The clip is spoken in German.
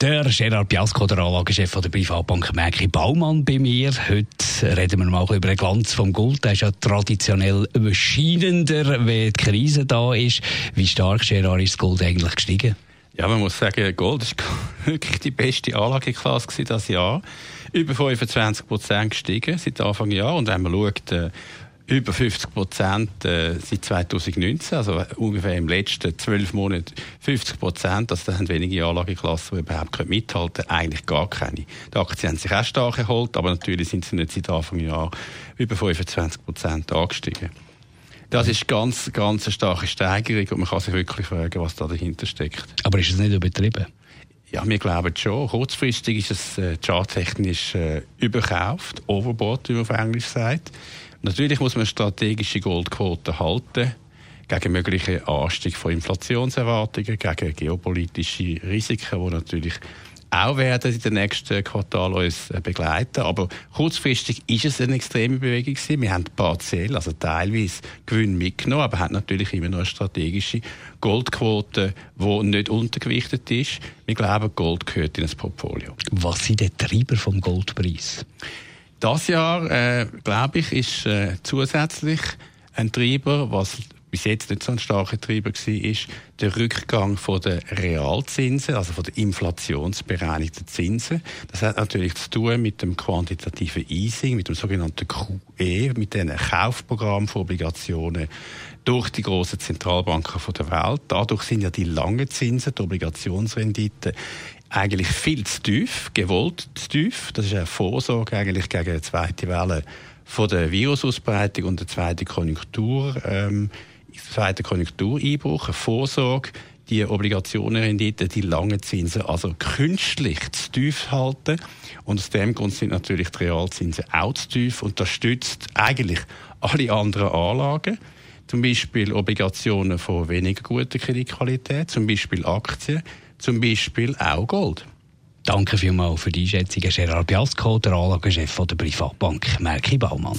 der Gerard Biasco, der Anlagechef der Privatbank Merki Baumann bei mir. Heute reden wir mal über den Glanz vom Gold. Der ist ja traditionell bescheinender, wenn die Krise da ist. Wie stark, Gerard, ist das Gold eigentlich gestiegen? Ja, man muss sagen, Gold ist wirklich die beste Anlageklasse dieses Jahr. Über 25 Prozent gestiegen seit Anfang Jahr. Und wenn man schaut, äh, über 50 Prozent äh, seit 2019, also ungefähr im letzten zwölf Monaten 50 Prozent. Also da haben wenige Anlageklassen, die überhaupt mithalten können, eigentlich gar keine. Die Aktien haben sich auch stark erholt, aber natürlich sind sie nicht seit Anfang Jahr über 25 Prozent angestiegen. Das ist ganz, ganz eine starke Steigerung und man kann sich wirklich fragen, was da dahinter steckt. Aber ist es nicht übertrieben? Ja, wir glauben schon. Kurzfristig ist es äh, charttechnisch äh, überkauft, overbought, wie man auf Englisch sagt. Natürlich muss man strategische Goldquoten halten gegen mögliche Anstieg von Inflationserwartungen, gegen geopolitische Risiken, die natürlich auch werden in den nächsten Quartalen uns äh, begleiten. Aber kurzfristig ist es eine extreme Bewegung gewesen. Wir haben partiell, also teilweise Gewinn mitgenommen, aber haben natürlich immer noch eine strategische Goldquote, die nicht untergewichtet ist. Wir glauben, Gold gehört in das Portfolio. Was sind die Treiber vom Goldpreis? Das Jahr, äh, glaube ich, ist äh, zusätzlich ein Treiber, was bis jetzt nicht so ein starker Treiber war, ist der Rückgang von der Realzinsen, also von der inflationsbereinigten Zinsen. Das hat natürlich zu tun mit dem quantitativen Easing, mit dem sogenannten QE, mit dem Kaufprogramm von Obligationen durch die großen Zentralbanken der Welt. Dadurch sind ja die langen Zinsen, die Obligationsrendite, eigentlich viel zu tief, gewollt zu tief. Das ist eine Vorsorge eigentlich gegen eine zweite Welle von der Virusausbreitung und der zweiten Konjunktur, ähm, zweiten Konjunktureinbruch, eine Vorsorge, die Obligationenrendite, die langen Zinsen, also künstlich zu tief halten. Und aus dem Grund sind natürlich die Realzinsen auch zu tief und das stützt eigentlich alle anderen Anlagen zum Beispiel Obligationen von weniger guter Kreditqualität, zum Beispiel Aktien, zum Beispiel auch Gold. Danke vielmals für die Einschätzung, Gerard Biasco, der Anlagechef der Privatbank Merki Baumann.